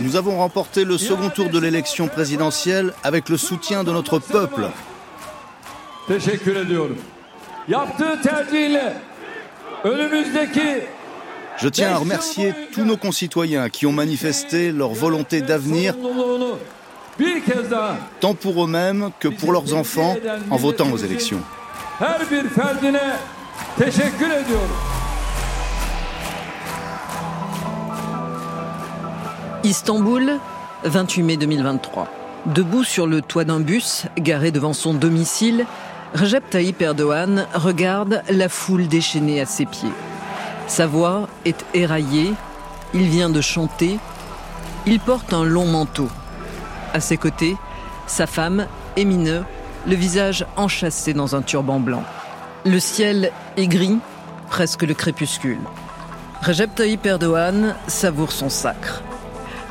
Nous avons remporté le second tour de l'élection présidentielle avec le soutien de notre peuple. Je tiens à remercier tous nos concitoyens qui ont manifesté leur volonté d'avenir, tant pour eux-mêmes que pour leurs enfants, en votant aux élections. Istanbul, 28 mai 2023. Debout sur le toit d'un bus, garé devant son domicile, Recep Tayyip Erdogan regarde la foule déchaînée à ses pieds. Sa voix est éraillée, il vient de chanter, il porte un long manteau. À ses côtés, sa femme, Emine, le visage enchâssé dans un turban blanc. Le ciel est gris, presque le crépuscule. Recep Tayyip Erdogan savoure son sacre.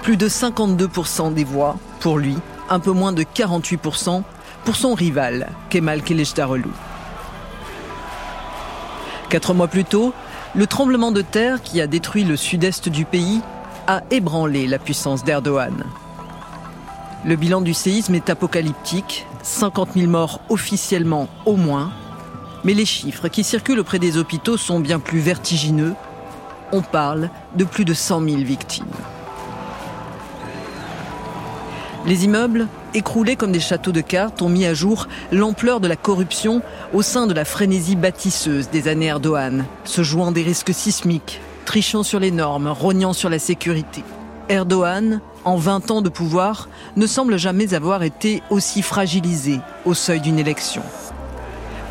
Plus de 52% des voix pour lui, un peu moins de 48% pour son rival, Kemal Kılıçdaroğlu. Quatre mois plus tôt, le tremblement de terre qui a détruit le sud-est du pays a ébranlé la puissance d'Erdogan. Le bilan du séisme est apocalyptique, 50 000 morts officiellement au moins, mais les chiffres qui circulent auprès des hôpitaux sont bien plus vertigineux. On parle de plus de 100 000 victimes. Les immeubles, écroulés comme des châteaux de cartes, ont mis à jour l'ampleur de la corruption au sein de la frénésie bâtisseuse des années Erdogan, se jouant des risques sismiques, trichant sur les normes, rognant sur la sécurité. Erdogan, en 20 ans de pouvoir, ne semble jamais avoir été aussi fragilisé au seuil d'une élection.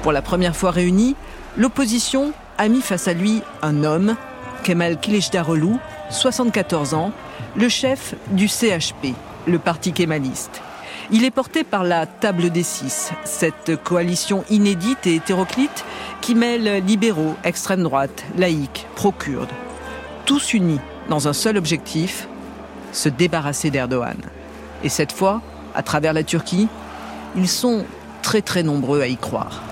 Pour la première fois réunie, l'opposition a mis face à lui un homme, Kemal Kılıçdaroğlu, 74 ans, le chef du CHP, le parti kémaliste. Il est porté par la Table des Six, cette coalition inédite et hétéroclite qui mêle libéraux, extrême droite, laïcs, pro-kurdes, tous unis dans un seul objectif, se débarrasser d'Erdogan. Et cette fois, à travers la Turquie, ils sont très très nombreux à y croire.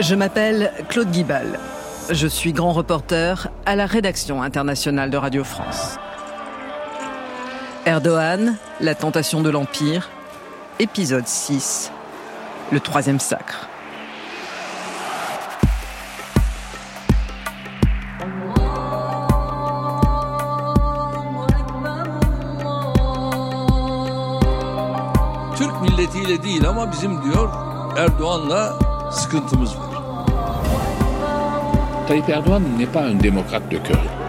Je m'appelle Claude Guibal. Je suis grand reporter à la rédaction internationale de Radio France. Erdogan, la tentation de l'Empire, épisode 6, le troisième sacre. Türk milletiyle değil ama bizim diyor Erdoğan'la sıkıntımız var. Tayyip Erdogan n'est pas un démocrate de cœur.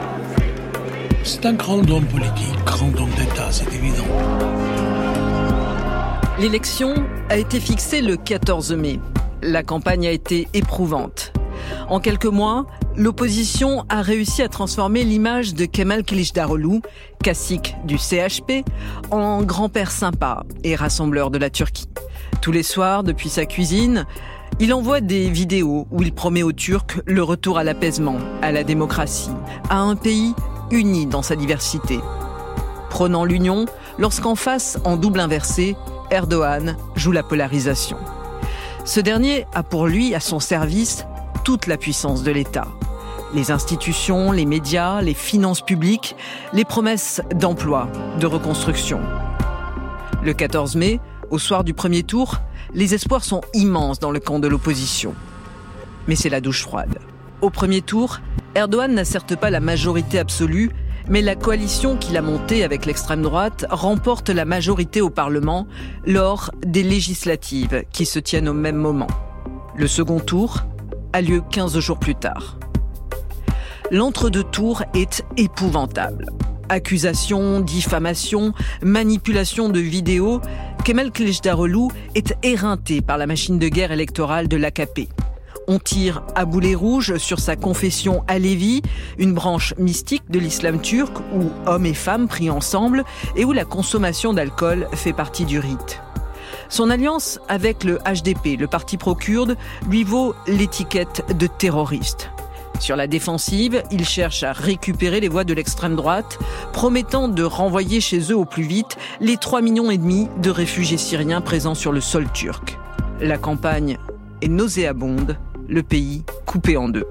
C'est un grand homme politique, grand homme d'État, c'est évident. L'élection a été fixée le 14 mai. La campagne a été éprouvante. En quelques mois, l'opposition a réussi à transformer l'image de Kemal Kılıçdaroğlu, cacique du CHP, en grand-père sympa et rassembleur de la Turquie. Tous les soirs, depuis sa cuisine, il envoie des vidéos où il promet aux Turcs le retour à l'apaisement, à la démocratie, à un pays uni dans sa diversité. Prenant l'union lorsqu'en face, en double inversé, Erdogan joue la polarisation. Ce dernier a pour lui à son service toute la puissance de l'État. Les institutions, les médias, les finances publiques, les promesses d'emploi, de reconstruction. Le 14 mai, au soir du premier tour, les espoirs sont immenses dans le camp de l'opposition. Mais c'est la douche froide. Au premier tour, Erdogan n'a certes pas la majorité absolue, mais la coalition qu'il a montée avec l'extrême droite remporte la majorité au Parlement lors des législatives qui se tiennent au même moment. Le second tour a lieu 15 jours plus tard. L'entre-deux tours est épouvantable. Accusations, diffamations, manipulation de vidéos, Kemal Kılıçdaroğlu est éreinté par la machine de guerre électorale de l'AKP On tire à boulet rouge sur sa confession Alevi, une branche mystique de l'islam turc où hommes et femmes prient ensemble et où la consommation d'alcool fait partie du rite. Son alliance avec le HDP, le parti pro-kurde, lui vaut l'étiquette de terroriste. Sur la défensive, il cherche à récupérer les voix de l'extrême droite, promettant de renvoyer chez eux au plus vite les 3 millions et demi de réfugiés syriens présents sur le sol turc. La campagne est nauséabonde, le pays coupé en deux.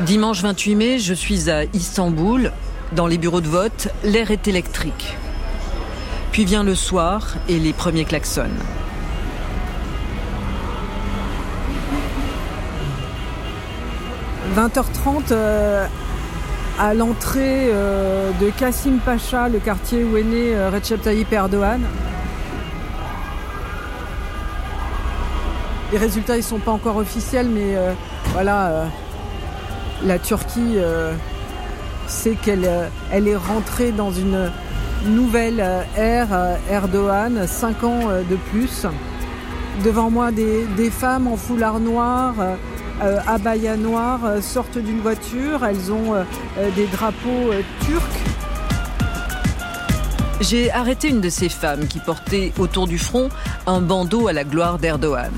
Dimanche 28 mai, je suis à Istanbul. Dans les bureaux de vote, l'air est électrique. Puis vient le soir et les premiers klaxons. « 20h30 euh, à l'entrée euh, de Kassim Pacha, le quartier où est né euh, Recep Tayyip Erdogan. Les résultats ils sont pas encore officiels, mais voilà, la Turquie sait qu'elle elle est rentrée dans une nouvelle euh, ère euh, Erdogan, 5 ans euh, de plus. Devant moi, des, femmes en foulard noir, abaya noir, sortent d'une voiture. Elles ont des drapeaux turcs. J'ai arrêté une de ces femmes qui portait autour du front un bandeau à la gloire d'Erdogan.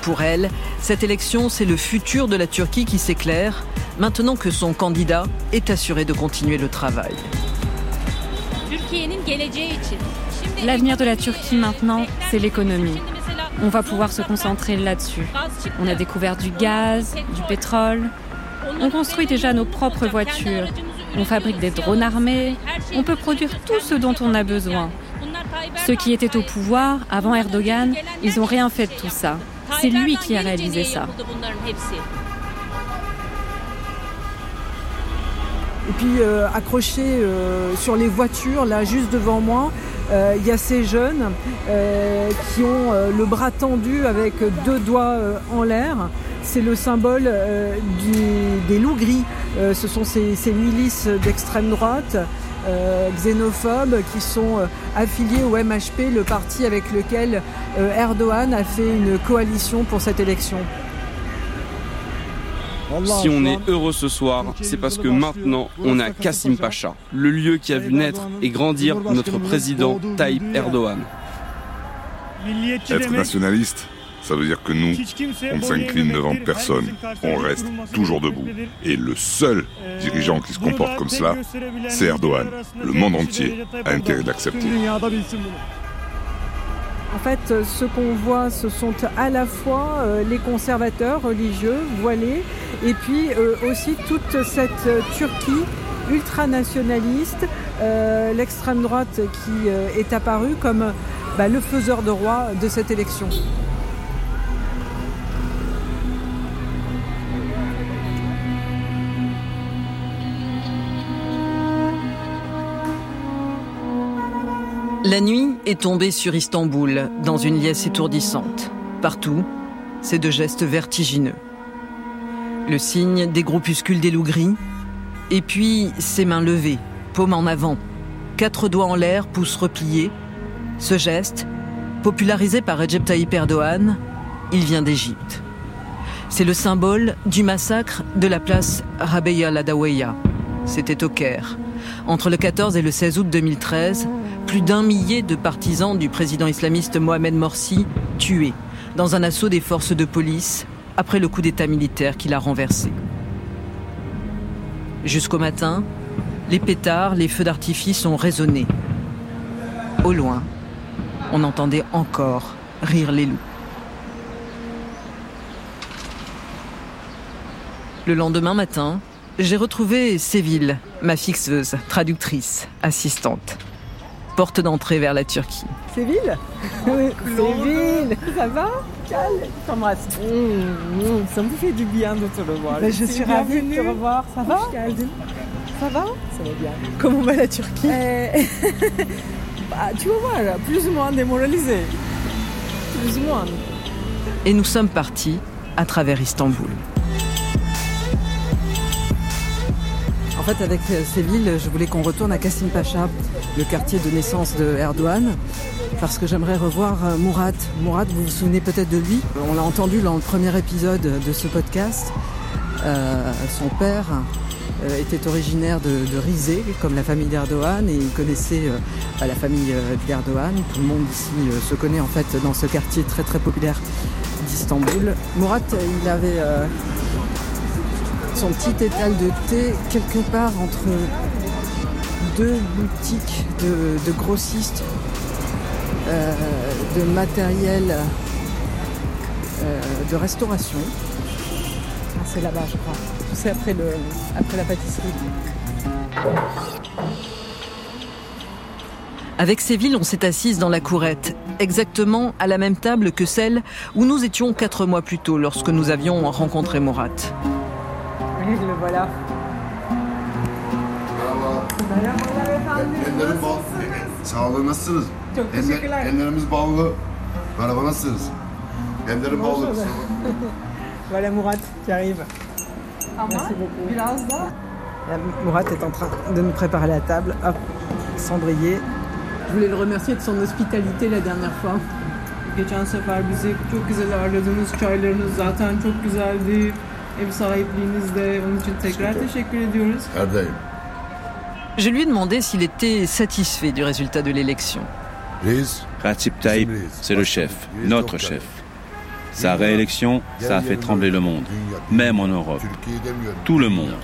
Pour elle, cette élection, c'est le futur de la Turquie qui s'éclaire, maintenant que son candidat est assuré de continuer le travail. L'avenir de la Turquie maintenant, c'est l'économie. On va pouvoir se concentrer là-dessus. On a découvert du gaz, du pétrole. On construit déjà nos propres voitures. On fabrique des drones armés. On peut produire tout ce dont on a besoin. Ceux qui étaient au pouvoir avant Erdogan, ils n'ont rien fait de tout ça. C'est lui qui a réalisé ça. Et puis euh, accroché euh, sur les voitures, là juste devant moi, il y a ces jeunes qui ont le bras tendu avec deux doigts en l'air. C'est le symbole des loups gris. ce sont ces, milices d'extrême droite. xénophobes qui sont affiliés au MHP, le parti avec lequel Erdogan a fait une coalition pour cette élection. Si on est heureux ce soir, c'est parce que maintenant on a Kassim Pacha, le lieu qui a vu naître et grandir notre président Tayyip Erdogan. Être nationaliste, ça veut dire que nous, on ne s'incline devant personne, on reste toujours debout. Et le seul dirigeant qui se comporte comme cela, c'est Erdogan. Le monde entier a intérêt d'accepter. En fait, ce qu'on voit, ce sont à la fois euh, les conservateurs religieux voilés et puis euh, aussi toute cette Turquie ultranationaliste, euh, l'extrême droite qui est apparue comme bah, le faiseur de roi de cette élection. La nuit est tombée sur Istanbul dans une liesse étourdissante. Partout, c'est de gestes vertigineux. Le signe des groupuscules des loups gris, et puis ses mains levées, paume en avant, quatre doigts en l'air, pouces repliés. Ce geste, popularisé par Recep Tayyip Erdogan, il vient d'Égypte. C'est le symbole du massacre de la place Rabeya Ladaweya. C'était au Caire. Entre le 14 et le 16 août 2013, plus d'un millier de partisans du président islamiste Mohamed Morsi tués dans un assaut des forces de police après le coup d'État militaire qu'il a renversé. Jusqu'au matin, les pétards, les feux d'artifice ont résonné. Au loin, on entendait encore rire les loups. Le lendemain matin, j'ai retrouvé Séville, ma fixeuse, traductrice, assistante porte d'entrée vers la Turquie. Séville Oui, Séville Ça va Calme, t'embrasse. Mmh, mmh, ça me fait du bien de te revoir. Mais je suis ravie de te revoir. Ça va Ça va Ça va bien. Comment va la Turquie eh, bah, Tu vas voir, plus ou moins démoralisé. Plus ou moins. Et nous sommes partis à travers Istanbul. En fait, avec Séville, je voulais qu'on retourne à Kassim Pacha, le quartier de naissance de Erdogan, parce que j'aimerais revoir Mourat. Mourat, vous vous souvenez peut-être de lui? On l'a entendu dans le premier épisode de ce podcast. Euh, son père euh, était originaire de, Rizé, comme la famille d'Erdogan, et il connaissait euh, la famille d'Erdogan. Tout le monde ici se connaît en fait dans ce quartier très très populaire d'Istanbul. Mourat, il avait son petit étal de thé quelque part entre deux boutiques de, grossistes de matériel de restauration c'est là-bas, je crois. C'est après, le, après la pâtisserie. Avec Séville, on s'est assise dans la courette, exactement à la même table que celle où nous étions quatre mois plus tôt lorsque nous avions rencontré Morat. Le voilà. Voilà Mourat qui arrive. Merci beaucoup. Mourat est en train de nous préparer la table. Hop, cendrier. Je voulais le remercier de son hospitalité la dernière fois. Geçen sefer bizi çok güzel ağırladınız. Çaylarınız zaten çok güzeldi. Ev sahipliğiniz de onun için tekrar teşekkür ediyoruz. Je lui ai demandé s'il était satisfait du résultat de l'élection. Recep Tayyip, c'est le chef, notre chef. Sa réélection, ça a fait trembler le monde, même en Europe. Tout le monde.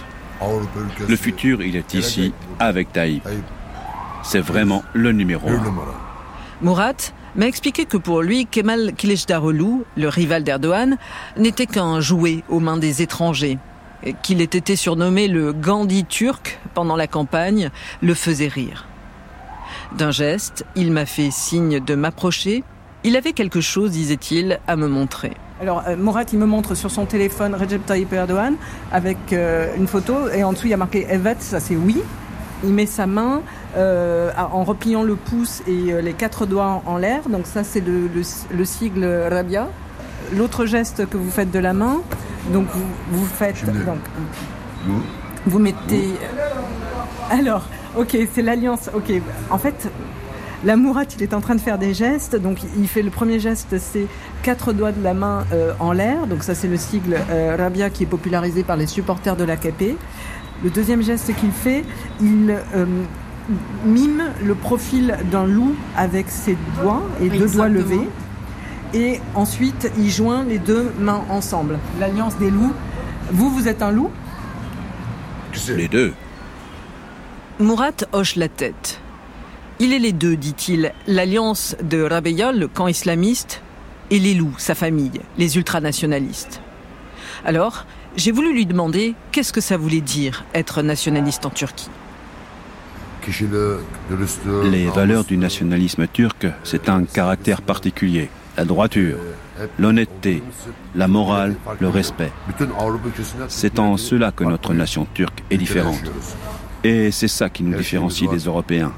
Le futur, il est ici, avec Taïb. C'est vraiment le numéro un. Murat m'a expliqué que pour lui, Kemal Kilicdaroglu, le rival d'Erdogan, n'était qu'un jouet aux mains des étrangers. Qu'il ait été surnommé le Gandhi turc pendant la campagne le faisait rire. D'un geste, il m'a fait signe de m'approcher il avait quelque chose, disait-il, à me montrer. Alors, euh, Morat, il me montre sur son téléphone Recep Tayyip Erdogan avec euh, une photo et en dessous il y a marqué Evet, ça c'est oui. Il met sa main euh, en repliant le pouce et les quatre doigts en, l'air. Donc ça c'est le, sigle Rabia. L'autre geste que vous faites de la main, donc vous, vous faites donc vous mettez. Alors, ok, c'est l'alliance. Ok, en fait, la Mourate, il est en train de faire des gestes. Donc, il fait le premier geste, c'est quatre doigts de la main euh, en l'air. Donc, ça, c'est le sigle euh, Rabia qui est popularisé par les supporters de l'AKP. Le deuxième geste qu'il fait, il euh, mime le profil d'un loup avec ses doigts et deux doigts levés. Et ensuite, il joint les deux mains ensemble. L'alliance des loups. Vous, vous êtes un loup? Les deux. Mourat hoche la tête. Il est les deux, dit-il, l'alliance de Rabeyal, le camp islamiste, et les loups, sa famille, les ultranationalistes. Alors, j'ai voulu lui demander qu'est-ce que ça voulait dire être nationaliste en Turquie? Les valeurs du nationalisme turc, c'est un caractère particulier. La droiture, l'honnêteté, la morale, le respect. C'est en cela que notre nation turque est différente. Et c'est ça qui nous différencie des Européens.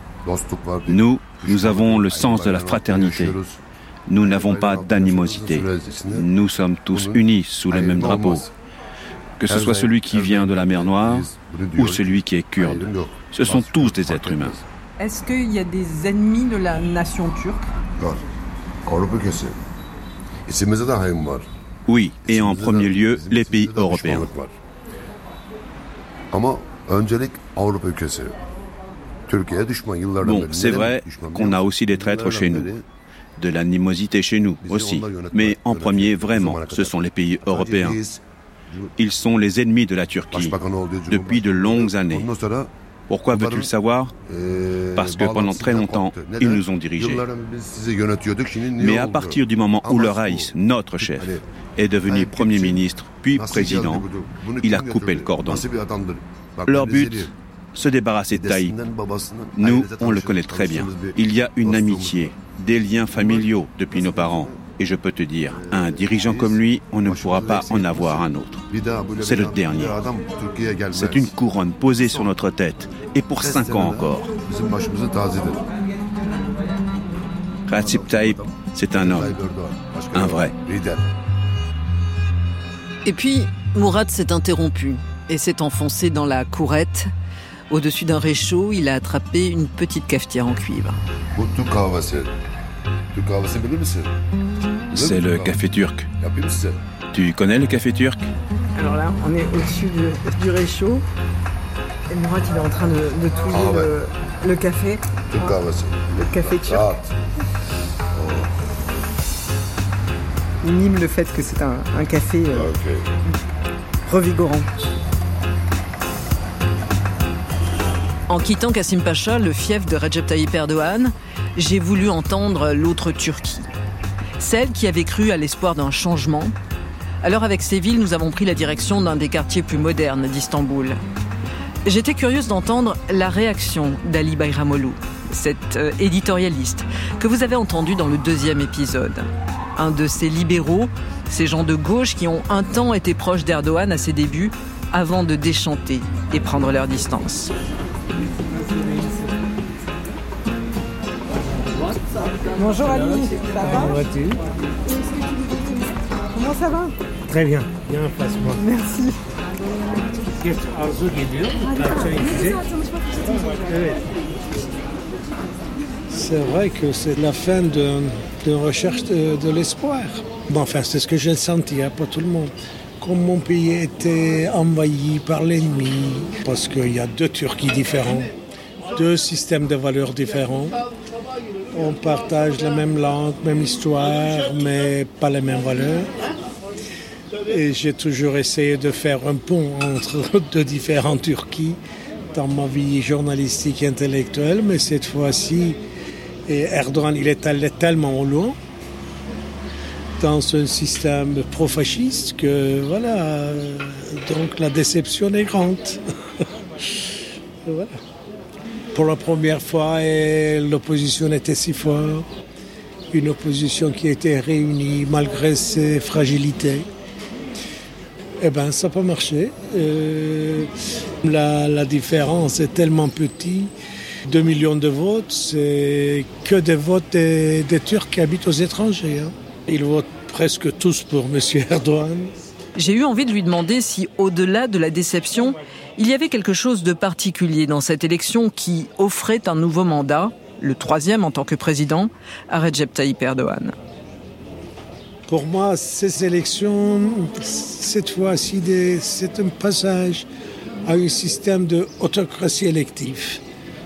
Nous, nous avons le sens de la fraternité. Nous n'avons pas d'animosité. Nous sommes tous unis sous le même drapeau. Que ce soit celui qui vient de la mer Noire ou celui qui est kurde. Ce sont tous des êtres humains. Est-ce qu'il y a des ennemis de la nation turque? Oui, et en premier lieu, les pays européens. Bon, c'est vrai qu'on a aussi des traîtres chez nous, de l'animosité chez nous aussi. Mais en premier, vraiment, ce sont les pays européens. Ils sont les ennemis de la Turquie depuis de longues années. Pourquoi veux-tu le savoir Parce que pendant très longtemps, ils nous ont dirigés. Mais à partir du moment où le Raïs, notre chef, est devenu Premier ministre, puis président, il a coupé le cordon. Leur but, se débarrasser de Taï. Nous, on le connaît très bien. Il y a une amitié, des liens familiaux depuis nos parents. Et je peux te dire, un dirigeant comme lui, on ne pourra pas en avoir un autre. C'est le dernier. C'est une couronne posée sur notre tête, et pour cinq ans encore. Recep Tayyip, c'est un homme, un vrai. Et puis, Mourad s'est interrompu et s'est enfoncé dans la courette Au-dessus d'un réchaud, il a attrapé une petite cafetière en cuivre. C'est le café turc. Tu connais le café turc? Alors là, on est au-dessus du, réchaud. Et Mourad, il est en train de, de touiller ah le, café. Le café turc. Ah. Il mime le fait que c'est un, café euh, revigorant. En quittant Kassim Pacha, le fief de Recep Tayyip Erdogan, j'ai voulu entendre l'autre Turquie. Celle qui avait cru à l'espoir d'un changement. Alors avec ces villes, nous avons pris la direction d'un des quartiers plus modernes d'Istanbul. J'étais curieuse d'entendre la réaction d'Ali Bayramoglu, cet euh, éditorialiste que vous avez entendu dans le deuxième épisode. Un de ces libéraux, ces gens de gauche qui ont un temps été proches d'Erdogan à ses débuts avant de déchanter et prendre leur distance. Bonjour Ali, ça va Comment vas-tu Comment ça va Très bien, bien face-moi. Merci. C'est vrai que c'est la fin d'une recherche de, l'espoir. Bon, enfin, c'est ce que j'ai senti, hein, pas tout le monde. Comme mon pays était envahi par l'ennemi, parce qu'il y a deux Turquies différents, deux systèmes de valeurs différents, on partage la même langue, même histoire, mais pas les mêmes valeurs. Et j'ai toujours essayé de faire un pont entre deux différentes Turquies dans ma vie journalistique et intellectuelle, mais cette fois-ci, Erdogan, il est allé tellement loin dans un système pro-fasciste que voilà, donc la déception est grande. voilà pour la première fois l'opposition était si forte, une opposition qui était réunie malgré ses fragilités. Eh bien, ça n'a pas marché. Euh, la, différence est tellement petite. 2 millions de votes, c'est que des votes des, Turcs qui habitent aux étrangers. Hein. Ils votent presque tous pour M. Erdogan. J'ai eu envie de lui demander si, au-delà de la déception, il y avait quelque chose de particulier dans cette élection qui offrait un nouveau mandat, le troisième en tant que président, à Recep Tayyip Erdogan. Pour moi, ces élections, cette fois-ci, c'est un passage à un système d'autocratie élective.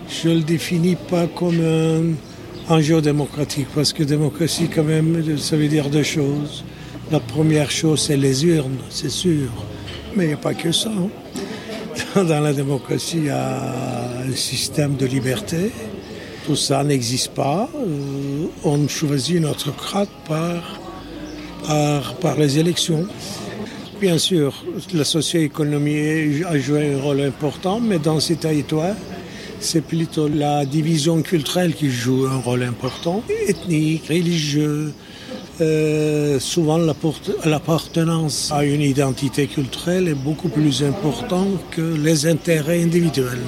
Je ne le définis pas comme un enjeu démocratique, parce que démocratie, quand même, ça veut dire deux choses. La première chose, c'est les urnes, c'est sûr. Mais il n'y a pas que ça. Dans la démocratie, il y a un système de liberté. Tout ça n'existe pas. Euh, on choisit notre crate par, par, par les élections. Bien sûr, la socio-économie a joué un rôle important, mais dans ces territoires, c'est plutôt la division culturelle qui joue un rôle important, ethnique, religieux, euh, souvent l'appartenance à une identité culturelle est beaucoup plus importante que les intérêts individuels.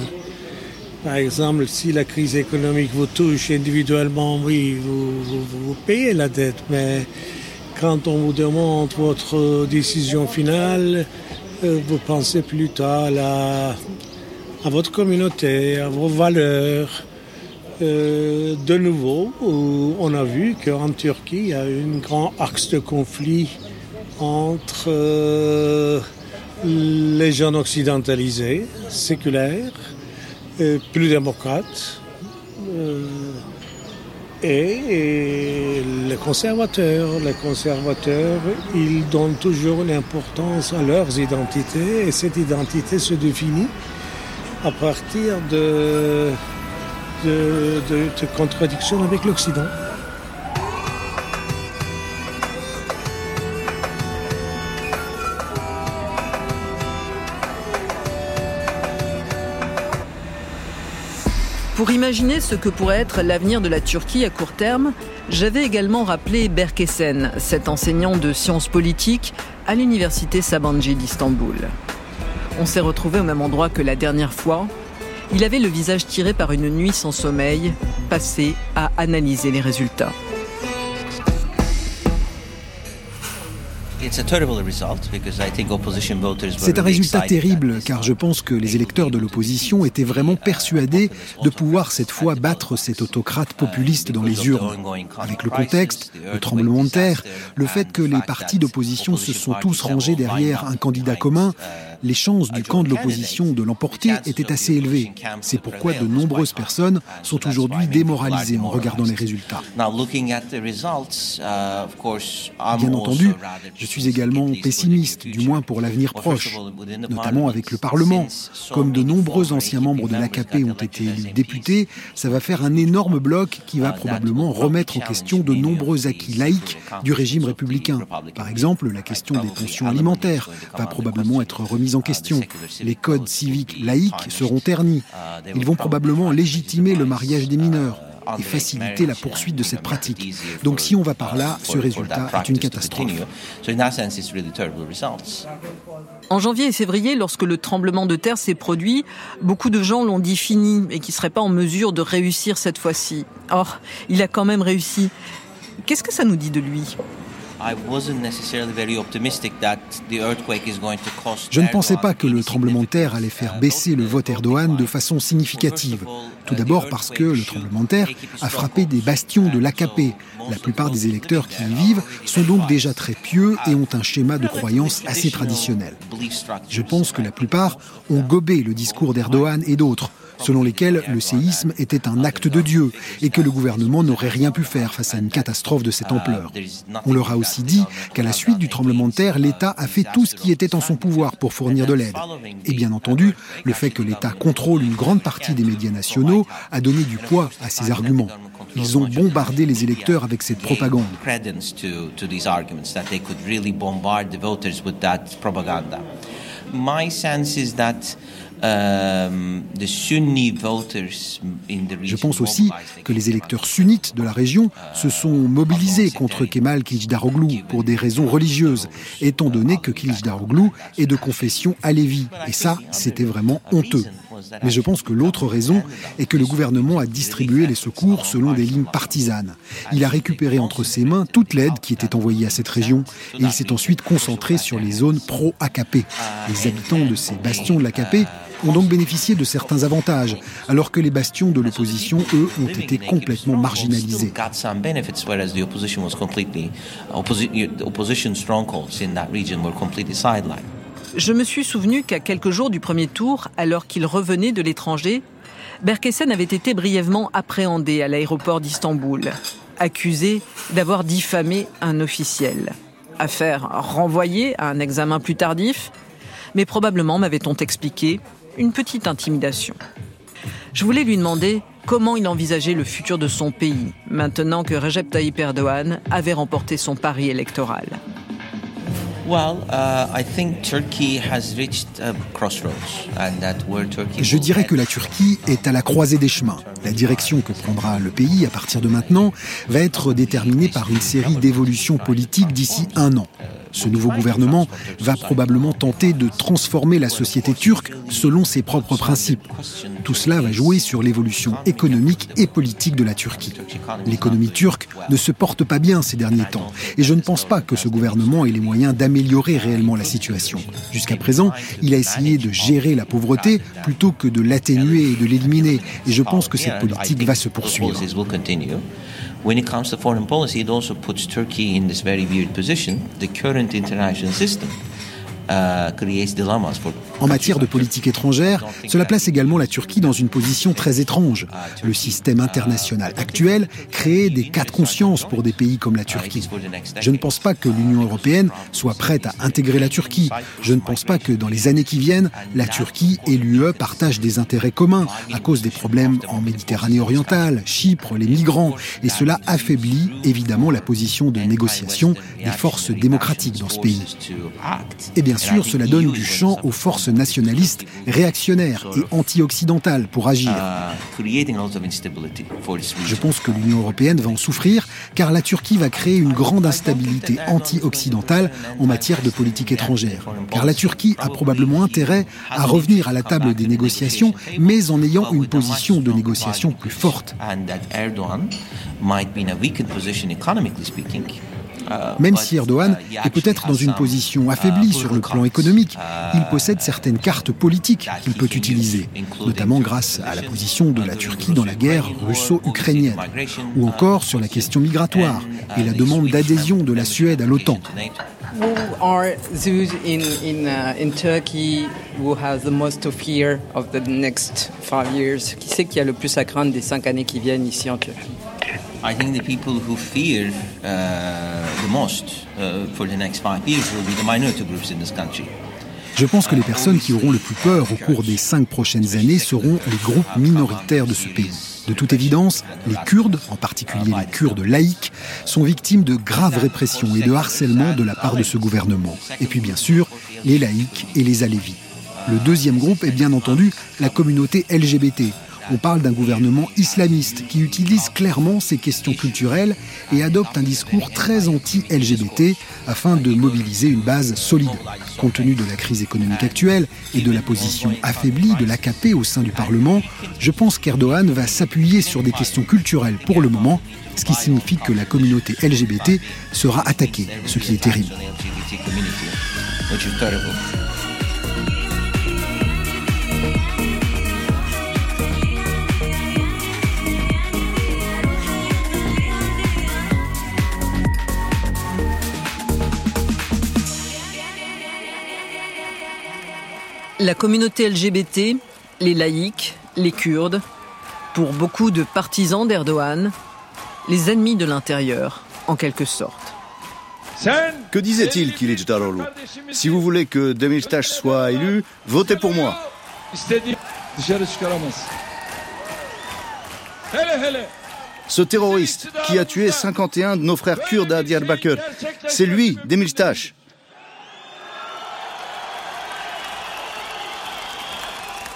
Par exemple, si la crise économique vous touche individuellement, oui, vous, payez la dette, mais quand on vous demande votre décision finale, euh, vous pensez plutôt à, à votre communauté, à vos valeurs, euh, de nouveau, on a vu qu'en Turquie, il y a un grand axe de conflit entre euh, les gens occidentalisés, séculaires, euh, plus démocrates, et, les conservateurs. Les conservateurs, ils donnent toujours une importance à leurs identités, et cette identité se définit à partir de de, contradiction avec l'Occident. Pour imaginer ce que pourrait être l'avenir de la Turquie à court terme, j'avais également rappelé Berkesen, cet enseignant de sciences politiques à l'université Sabancı d'Istanbul. On s'est retrouvé au même endroit que la dernière fois, il avait le visage tiré par une nuit sans sommeil, passé à analyser les résultats. C'est un résultat terrible car je pense que les électeurs de l'opposition étaient vraiment persuadés de pouvoir cette fois battre cet autocrate populiste dans les urnes. Avec le contexte, le tremblement de terre, le fait que les partis d'opposition se sont tous rangés derrière un candidat commun, les chances du camp de l'opposition de l'emporter étaient assez élevées. C'est pourquoi de nombreuses personnes sont aujourd'hui démoralisées en regardant les résultats. Bien entendu, je suis également pessimiste, du moins pour l'avenir proche, notamment avec le Parlement. Comme de nombreux anciens membres de l'AKP ont été élus députés, ça va faire un énorme bloc qui va probablement remettre en question de nombreux acquis laïques du régime républicain. Par exemple, la question des pensions alimentaires va probablement être remise en question. Les codes civiques laïques seront ternis. Ils vont probablement légitimer le mariage des mineurs et faciliter la poursuite de cette pratique. Donc si on va par là, ce résultat est une catastrophe. En janvier et février, lorsque le tremblement de terre s'est produit, beaucoup de gens l'ont dit fini et qui ne seraient pas en mesure de réussir cette fois-ci. Or, il a quand même réussi. Qu'est-ce que ça nous dit de lui? Je ne pensais pas que le tremblement de terre allait faire baisser le vote Erdogan de façon significative. Tout d'abord parce que le tremblement de terre a frappé des bastions de l'AKP. La plupart des électeurs qui y vivent sont donc déjà très pieux et ont un schéma de croyance assez traditionnel. Je pense que la plupart ont gobé le discours d'Erdogan et d'autres selon lesquels le séisme était un acte de Dieu et que le gouvernement n'aurait rien pu faire face à une catastrophe de cette ampleur. On leur a aussi dit qu'à la suite du tremblement de terre, l'État a fait tout ce qui était en son pouvoir pour fournir de l'aide. Et bien entendu, le fait que l'État contrôle une grande partie des médias nationaux a donné du poids à ces arguments. Ils ont bombardé les électeurs avec cette propagande. Je pense aussi que les électeurs sunnites de la région se sont mobilisés contre Kemal Kılıçdaroğlu pour des raisons religieuses, étant donné que Kılıçdaroğlu est de confession alévi. Et ça, c'était vraiment honteux. Mais je pense que l'autre raison est que le gouvernement a distribué les secours selon des lignes partisanes. Il a récupéré entre ses mains toute l'aide qui était envoyée à cette région et il s'est ensuite concentré sur les zones pro-AKP. Les habitants de ces bastions de l'AKP ont donc bénéficié de certains avantages, alors que les bastions de l'opposition, eux, ont été complètement marginalisés. Je me suis souvenu qu'à quelques jours du premier tour, alors qu'il revenait de l'étranger, Berkesen avait été brièvement appréhendé à l'aéroport d'Istanbul, accusé d'avoir diffamé un officiel. Affaire renvoyée à un examen plus tardif, mais probablement, m'avait-on expliqué, une petite intimidation. Je voulais lui demander comment il envisageait le futur de son pays, maintenant que Recep Tayyip Erdogan avait remporté son pari électoral. Je dirais que la Turquie est à la croisée des chemins. La direction que prendra le pays à partir de maintenant va être déterminée par une série d'évolutions politiques d'ici un an. Ce nouveau gouvernement va probablement tenter de transformer la société turque selon ses propres principes. Tout cela va jouer sur l'évolution économique et politique de la Turquie. L'économie turque ne se porte pas bien ces derniers temps et je ne pense pas que ce gouvernement ait les moyens d'améliorer réellement la situation. Jusqu'à présent, il a essayé de gérer la pauvreté plutôt que de l'atténuer et de l'éliminer et je pense que cette politique va se poursuivre. When it comes to foreign policy, it also puts Turkey in this very weird position. The current international system uh, creates dilemmas for en matière de politique étrangère, cela place également la Turquie dans une position très étrange. Le système international actuel crée des cas de conscience pour des pays comme la Turquie. Je ne pense pas que l'Union européenne soit prête à intégrer la Turquie. Je ne pense pas que dans les années qui viennent, la Turquie et l'UE partagent des intérêts communs à cause des problèmes en Méditerranée orientale, Chypre, les migrants. Et cela affaiblit évidemment la position de négociation des forces démocratiques dans ce pays. Et bien sûr, cela donne du champ aux forces nationaliste, réactionnaire et anti-occidental pour agir. Je pense que l'Union européenne va en souffrir car la Turquie va créer une grande instabilité anti-occidentale en matière de politique étrangère. Car la Turquie a probablement intérêt à revenir à la table des négociations, mais en ayant une position de négociation plus forte. Même si Erdogan est peut-être dans une position affaiblie sur le plan économique, il possède certaines cartes politiques qu'il peut utiliser, notamment grâce à la position de la Turquie dans la guerre russo-ukrainienne, ou encore sur la question migratoire et la demande d'adhésion de la Suède à l'OTAN. Who are those in, in, uh, in Turkey who has the most to fear of the next five years? Qui c'est qui a le plus à craindre des cinq années qui viennent ici en Turquie? I think the people who fear the most for the next five years will be the minority groups in this country. Je pense que les personnes qui auront le plus peur au cours des cinq prochaines années seront les groupes minoritaires de ce pays. De toute évidence, les Kurdes, en particulier les Kurdes laïcs, sont victimes de graves répressions et de harcèlement de la part de ce gouvernement. Et puis bien sûr, les laïcs et les alévis. Le deuxième groupe est bien entendu la communauté LGBT, on parle d'un gouvernement islamiste qui utilise clairement ces questions culturelles et adopte un discours très anti-LGBT afin de mobiliser une base solide. Compte tenu de la crise économique actuelle et de la position affaiblie de l'AKP au sein du Parlement, je pense qu'Erdogan va s'appuyer sur des questions culturelles pour le moment, ce qui signifie que la communauté LGBT sera attaquée, ce qui est terrible. La communauté LGBT, les laïcs, les Kurdes, pour beaucoup de partisans d'Erdogan, les ennemis de l'intérieur, en quelque sorte. Que disait-il, Kilic Darolu Si vous voulez que Demirtas soit élu, votez pour moi. Ce terroriste qui a tué 51 de nos frères kurdes à Diyarbakir, c'est lui, Demirtas.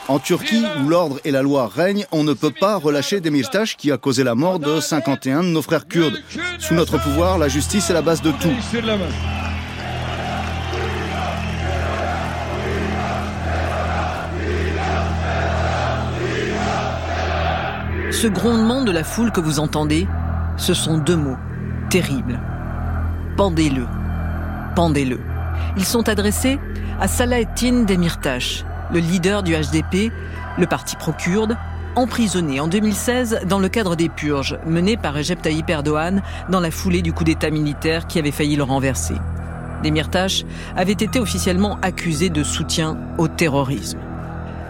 En Turquie, où l'ordre et la loi règnent, on ne peut pas relâcher Demirtas qui a causé la mort de 51 de nos frères kurdes. Sous notre pouvoir, la justice est la base de tout. Ce grondement de la foule que vous entendez, ce sont deux mots terribles. Pendez-le. Pendez-le. Ils sont adressés à Salahettin Demirtas, le leader du HDP, le parti pro-kurde, emprisonné en 2016 dans le cadre des purges menées par Recep Tayyip Erdogan dans la foulée du coup d'État militaire qui avait failli le renverser. Demirtas avait été officiellement accusé de soutien au terrorisme.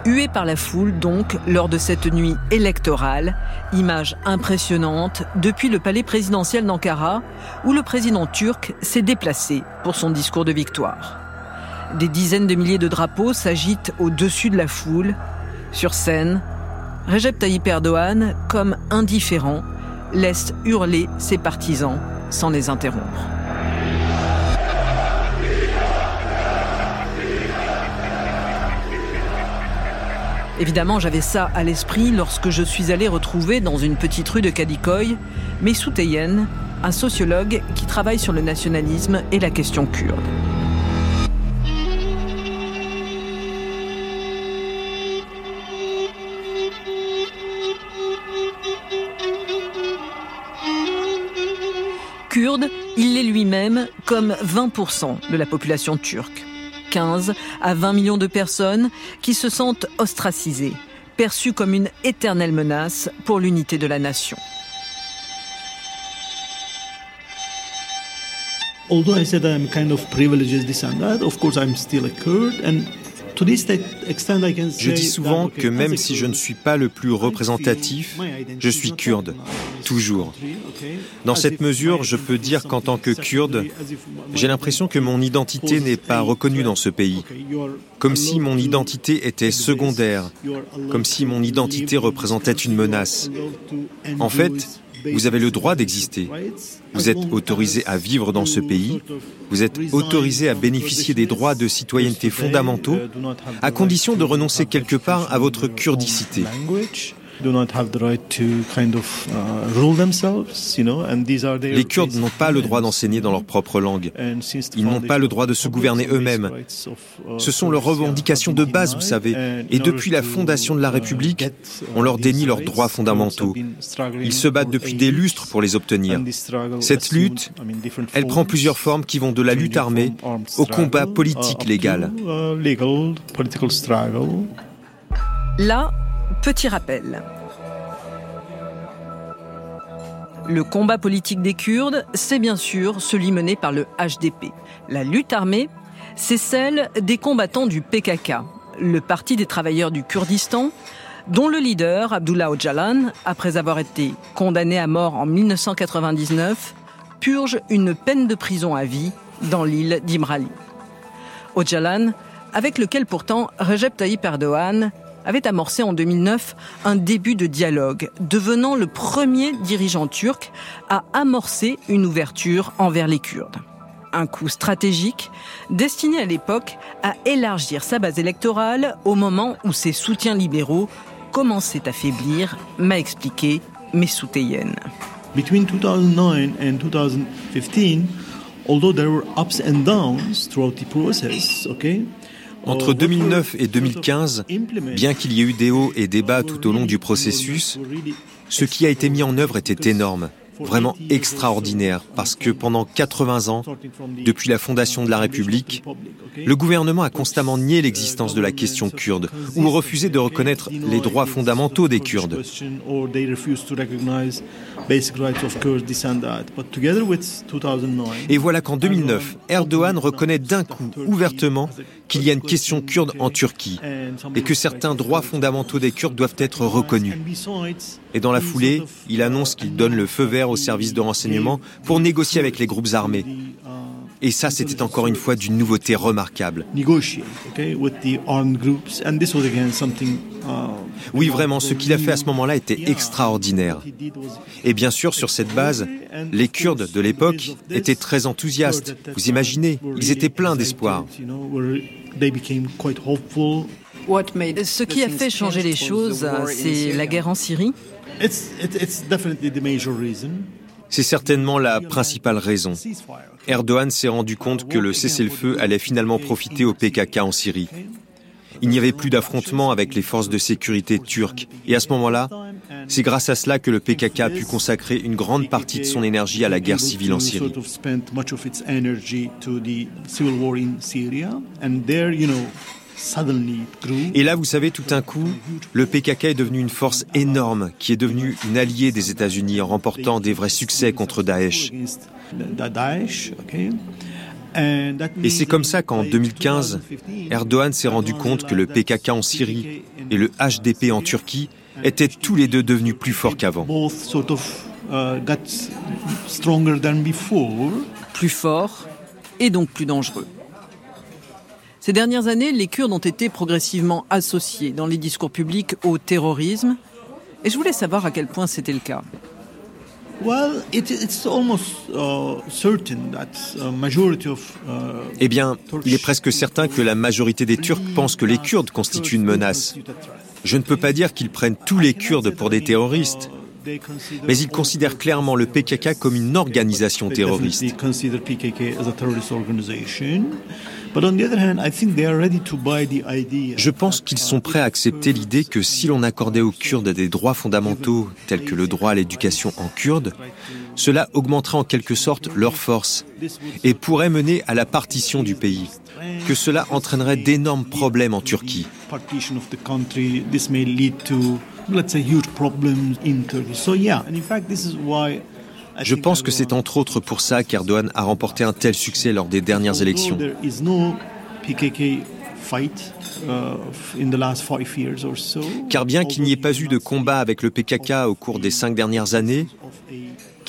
Hué par la foule donc lors de cette nuit électorale, image impressionnante depuis le palais présidentiel d'Ankara où le président turc s'est déplacé pour son discours de victoire. Des dizaines de milliers de drapeaux s'agitent au-dessus de la foule. Sur scène, Recep Tayyip Erdogan, comme indifférent, laisse hurler ses partisans sans les interrompre. Évidemment, j'avais ça à l'esprit lorsque je suis allé retrouver dans une petite rue de Kadikoy Messout un sociologue qui travaille sur le nationalisme et la question kurde. Il l'est lui-même comme 20% de la population turque. 15 à 20 millions de personnes qui se sentent ostracisées, perçues comme une éternelle menace pour l'unité de la nation. Kurd je dis souvent que même si je ne suis pas le plus représentatif, je suis kurde, toujours. Dans cette mesure, je peux dire qu'en tant que kurde, j'ai l'impression que mon identité n'est pas reconnue dans ce pays, comme si mon identité était secondaire, comme si mon identité représentait une menace. En fait, vous avez le droit d'exister. Vous êtes autorisé à vivre dans ce pays. Vous êtes autorisé à bénéficier des droits de citoyenneté fondamentaux, à condition de renoncer quelque part à votre kurdicité. Les Kurdes n'ont pas le droit d'enseigner dans leur propre langue. Ils n'ont pas le droit de se gouverner eux-mêmes. Ce sont leurs revendications de base, vous savez. Et depuis la fondation de la République, on leur dénie leurs droits fondamentaux. Ils se battent depuis des lustres pour les obtenir. Cette lutte, elle prend plusieurs formes qui vont de la lutte armée au combat politique légal. Là, petit rappel. Le combat politique des Kurdes, c'est bien sûr celui mené par le HDP. La lutte armée, c'est celle des combattants du PKK, le Parti des travailleurs du Kurdistan, dont le leader, Abdullah Öcalan, après avoir été condamné à mort en 1999, purge une peine de prison à vie dans l'île d'Imrali. Öcalan, avec lequel pourtant Recep Tayyip Erdogan avait amorcé en 2009 un début de dialogue, devenant le premier dirigeant turc à amorcer une ouverture envers les Kurdes. Un coup stratégique destiné à l'époque à élargir sa base électorale au moment où ses soutiens libéraux commençaient à faiblir, m'a expliqué Messoud Between 2009 and 2015, although there were ups and downs throughout the process, okay, entre 2009 et 2015, bien qu'il y ait eu des hauts et des bas tout au long du processus, ce qui a été mis en œuvre était énorme vraiment extraordinaire parce que pendant 80 ans, depuis la fondation de la République, le gouvernement a constamment nié l'existence de la question kurde ou refusé de reconnaître les droits fondamentaux des Kurdes. Et voilà qu'en 2009, Erdogan reconnaît d'un coup ouvertement qu'il y a une question kurde en Turquie et que certains droits fondamentaux des Kurdes doivent être reconnus. Et dans la foulée, il annonce qu'il donne le feu vert au service de renseignement pour négocier avec les groupes armés. Et ça, c'était encore une fois d'une nouveauté remarquable. Oui, vraiment, ce qu'il a fait à ce moment-là était extraordinaire. Et bien sûr, sur cette base, les Kurdes de l'époque étaient très enthousiastes. Vous imaginez, ils étaient pleins d'espoir. Ce qui a fait changer les choses, c'est la guerre en Syrie c'est certainement la principale raison. Erdogan s'est rendu compte que le cessez-le-feu allait finalement profiter au PKK en Syrie. Il n'y avait plus d'affrontement avec les forces de sécurité turques. Et à ce moment-là, c'est grâce à cela que le PKK a pu consacrer une grande partie de son énergie à la guerre civile en Syrie. Et là, vous savez, tout un coup, le PKK est devenu une force énorme qui est devenue une alliée des États-Unis en remportant des vrais succès contre Daesh. Et c'est comme ça qu'en 2015, Erdogan s'est rendu compte que le PKK en Syrie et le HDP en Turquie étaient tous les deux devenus plus forts qu'avant. Plus forts et donc plus dangereux. Ces dernières années, les Kurdes ont été progressivement associés dans les discours publics au terrorisme. Et je voulais savoir à quel point c'était le cas. Eh bien, il est presque certain que la majorité des Turcs pensent que les Kurdes constituent une menace. Je ne peux pas dire qu'ils prennent tous les Kurdes pour des terroristes, mais ils considèrent clairement le PKK comme une organisation terroriste. Je pense qu'ils sont prêts à accepter l'idée que si l'on accordait aux Kurdes des droits fondamentaux tels que le droit à l'éducation en kurde, cela augmenterait en quelque sorte leur force et pourrait mener à la partition du pays, que cela entraînerait d'énormes problèmes en Turquie. Je pense que c'est entre autres pour ça qu'Erdogan a remporté un tel succès lors des dernières élections. Car bien qu'il n'y ait pas eu de combat avec le PKK au cours des cinq dernières années,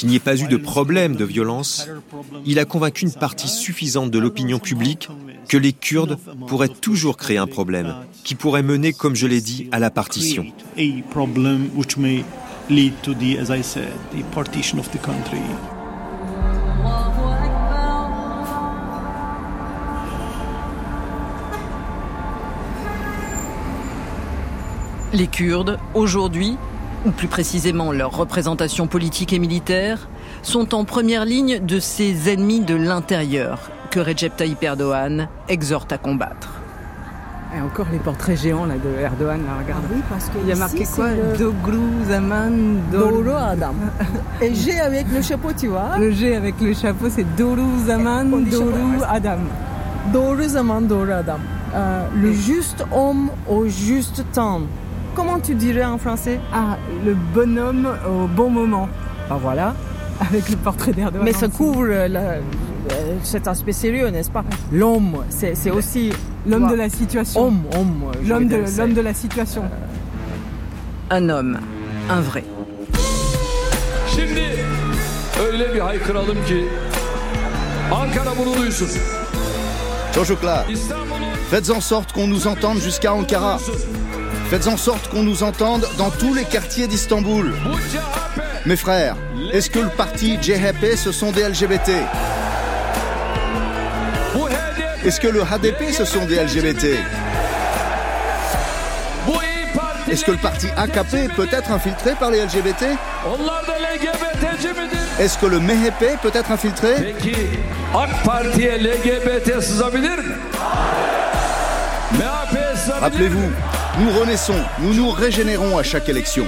qu'il n'y ait pas eu de problème de violence, il a convaincu une partie suffisante de l'opinion publique que les Kurdes pourraient toujours créer un problème, qui pourrait mener, comme je l'ai dit, à la partition. Les Kurdes, aujourd'hui, ou plus précisément leur représentation politique et militaire, sont en première ligne de ces ennemis de l'intérieur que Recep Tayyip Erdogan exhorte à combattre. Et encore les portraits géants là, de Erdogan, là, regarde. Ah oui, parce que Il y a ici, marqué quoi le- Doglu Zaman Doro Adam. Et G avec le chapeau, tu vois. Le G avec le chapeau, c'est Doru Zaman. Adam. Doğru zaman doğru adam. Euh, le juste homme au juste temps. Comment tu dirais en français Ah, le bonhomme au bon moment. Ben voilà, avec le portrait d'Erdogan. Mais ça couvre la- euh, cet aspect sérieux, n'est-ce pas? L'homme, c'est c'est aussi L'homme de la situation. Homme, homme. L'homme de, l'homme de la situation. Un homme, un vrai. Şimdi öyle bir haykıralım ki Ankara bunu duysun. Çocuklar, faites en sorte qu'on nous entende jusqu'à Ankara. Faites en sorte qu'on nous entende dans tous les quartiers d'Istanbul. Mes frères, est-ce que le parti CHP ce sont des LGBT Est-ce que le HDP ce sont des LGBT Est-ce que le parti AKP peut être infiltré par les LGBT? Est-ce que le MHP peut être infiltré? Rappelez-vous, nous renaissons, nous nous régénérons à chaque élection.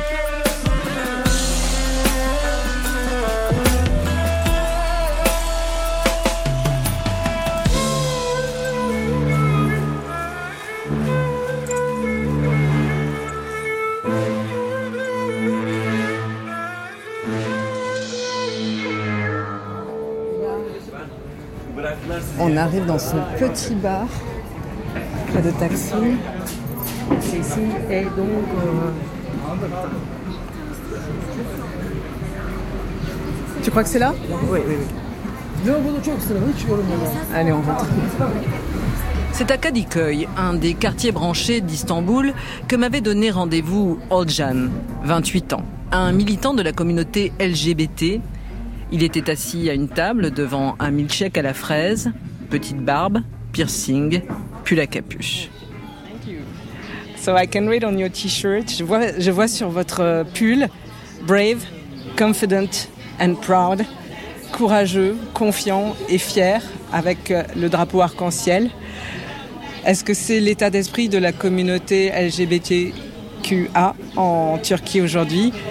On arrive dans ce petit bar près de Taksim. Ici, et donc. euh, Tu crois que c'est là? Oui, oui, oui. Allez, on rentre. C'est à Kadıköy, un des quartiers branchés d'Istanbul, que m'avait donné rendez-vous Oljan, 28 ans, un militant de la communauté LGBT. Il était assis à une table devant un milkshake à la fraise, petite barbe, piercing, pull à capuche. So I can read on your t-shirt. Je vois, je vois sur votre pull brave, confident and proud, courageux, confiant et fier avec euh, le drapeau arc-en-ciel. Est-ce que c'est l'état d'esprit de la communauté LGBTQA en Turquie aujourd'hui?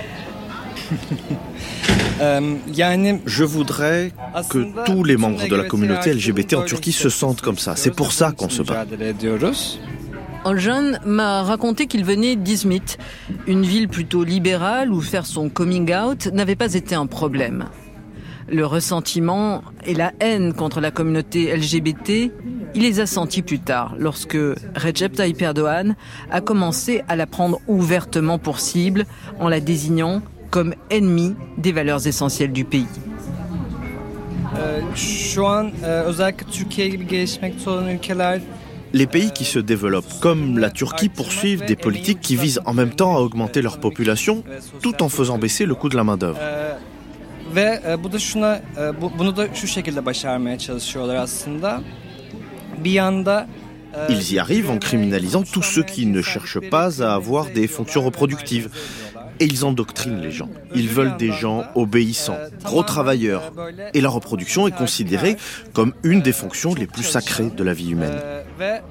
Je voudrais que tous les membres de la communauté LGBT en Turquie se sentent comme ça. C'est pour ça qu'on se bat. Oljan m'a raconté qu'il venait d'Izmit, une ville plutôt libérale où faire son coming out n'avait pas été un problème. Le ressentiment et la haine contre la communauté LGBT, il les a sentis plus tard, lorsque Recep Tayyip a commencé à la prendre ouvertement pour cible en la désignant comme ennemie des valeurs essentielles du pays. Şu Les pays qui se développent, comme la Turquie, poursuivent des politiques qui visent en même temps à augmenter leur population tout en faisant baisser le coût de la main-d'œuvre. e, e, e, Ils y arrivent en criminalisant tous ceux qui ne cherchent pas à avoir des fonctions reproductives. Et ils endoctrinent les gens. Ils veulent des gens obéissants, gros travailleurs. Et la reproduction est considérée comme une des fonctions les plus sacrées de la vie humaine. e, e,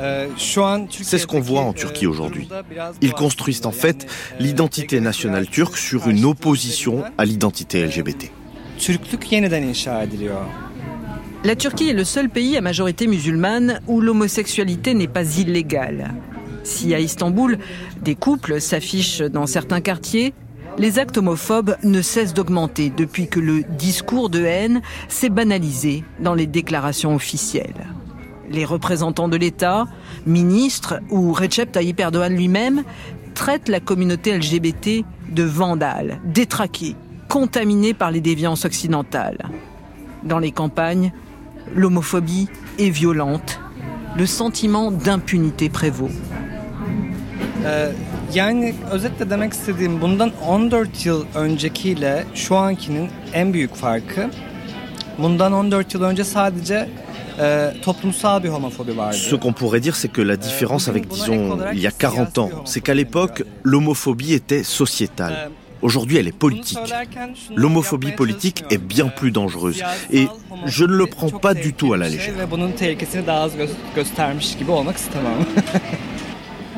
e, C'est ce qu'on voit en Turquie aujourd'hui. Ils construisent en fait l'identité nationale turque sur une opposition à l'identité LGBT. Türklük yeniden inşa ediliyor. La Turquie est le seul pays à majorité musulmane où l'homosexualité n'est pas illégale. Si à Istanbul, des couples s'affichent dans certains quartiers, les actes homophobes ne cessent d'augmenter depuis que le discours de haine s'est banalisé dans les déclarations officielles. Les représentants de l'État, ministres ou Recep Tayyip Erdogan lui-même traitent la communauté LGBT de vandale, détraquée, contaminée par les déviances occidentales. Dans les campagnes, l'homophobie est violente, le sentiment d'impunité prévaut. Ee, yani özetle demek istediğim bundan 14 yıl öncekiyle şu ankinin en büyük farkı bundan 14 yıl önce sadece Ce qu'on pourrait dire, c'est que la différence avec, disons, il y a 40 ans, c'est qu'à l'époque, l'homophobie était sociétale. Aujourd'hui, elle est politique. L'homophobie politique est bien plus dangereuse. Et je ne le prends pas du tout à la légère.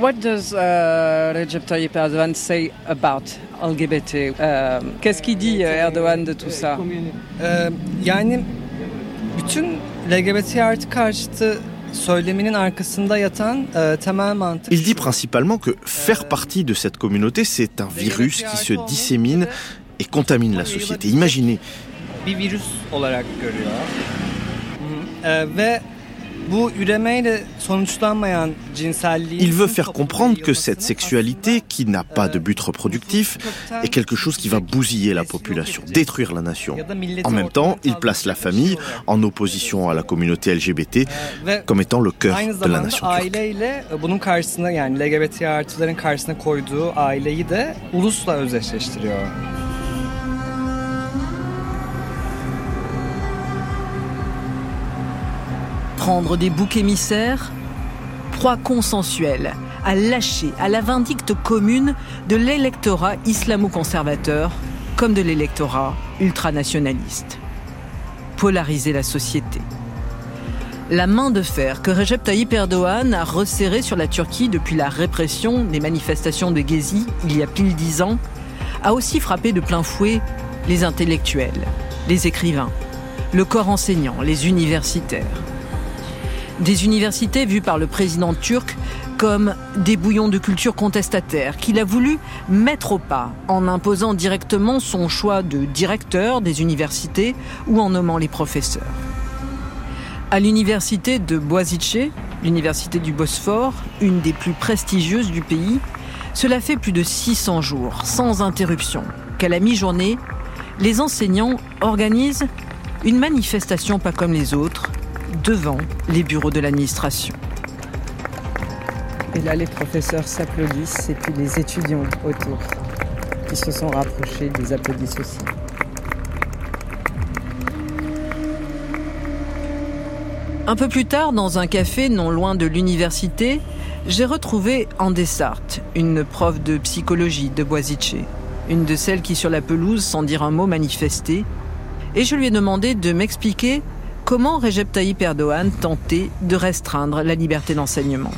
What does uh, Recep Tayyip Erdogan say about LGBT? Uh, Qu'est-ce qu'il dit euh, Erdogan de tout ça? Yani bütün LGBT artı karşıtı e, Il dit principalement que faire partie de cette communauté, c'est un virus qui se dissémine et contamine la société. Imaginez. Il veut faire comprendre que cette sexualité, qui n'a pas de but reproductif, est quelque chose qui va bousiller la population, détruire la nation. En même temps, il place la famille en opposition à la communauté LGBT comme étant le cœur de la nation turque. Prendre des boucs émissaires, proie consensuelle, à lâcher à la vindicte commune de l'électorat islamo-conservateur comme de l'électorat ultranationaliste. Polariser la société. La main de fer que Recep Tayyip Erdogan a resserrée sur la Turquie depuis la répression des manifestations de Gezi il y a pile dix ans a aussi frappé de plein fouet les intellectuels, les écrivains, le corps enseignant, les universitaires. Des universités vues par le président turc comme des bouillons de culture contestataire qu'il a voulu mettre au pas en imposant directement son choix de directeur des universités ou en nommant les professeurs. À l'université de Boğaziçi, l'université du Bosphore, une des plus prestigieuses du pays, cela fait plus de 600 jours, sans interruption, qu'à la mi-journée, les enseignants organisent une manifestation pas comme les autres, devant les bureaux de l'administration. Et là, les professeurs s'applaudissent et puis les étudiants autour qui se sont rapprochés les applaudissent aussi. Un peu plus tard, dans un café non loin de l'université, j'ai retrouvé Andessart, une prof de psychologie de Boisice, une de celles qui sur la pelouse, sans dire un mot, manifestait, et je lui ai demandé de m'expliquer comment Recep Tayyip Erdogan tentait de restreindre la liberté d'enseignement?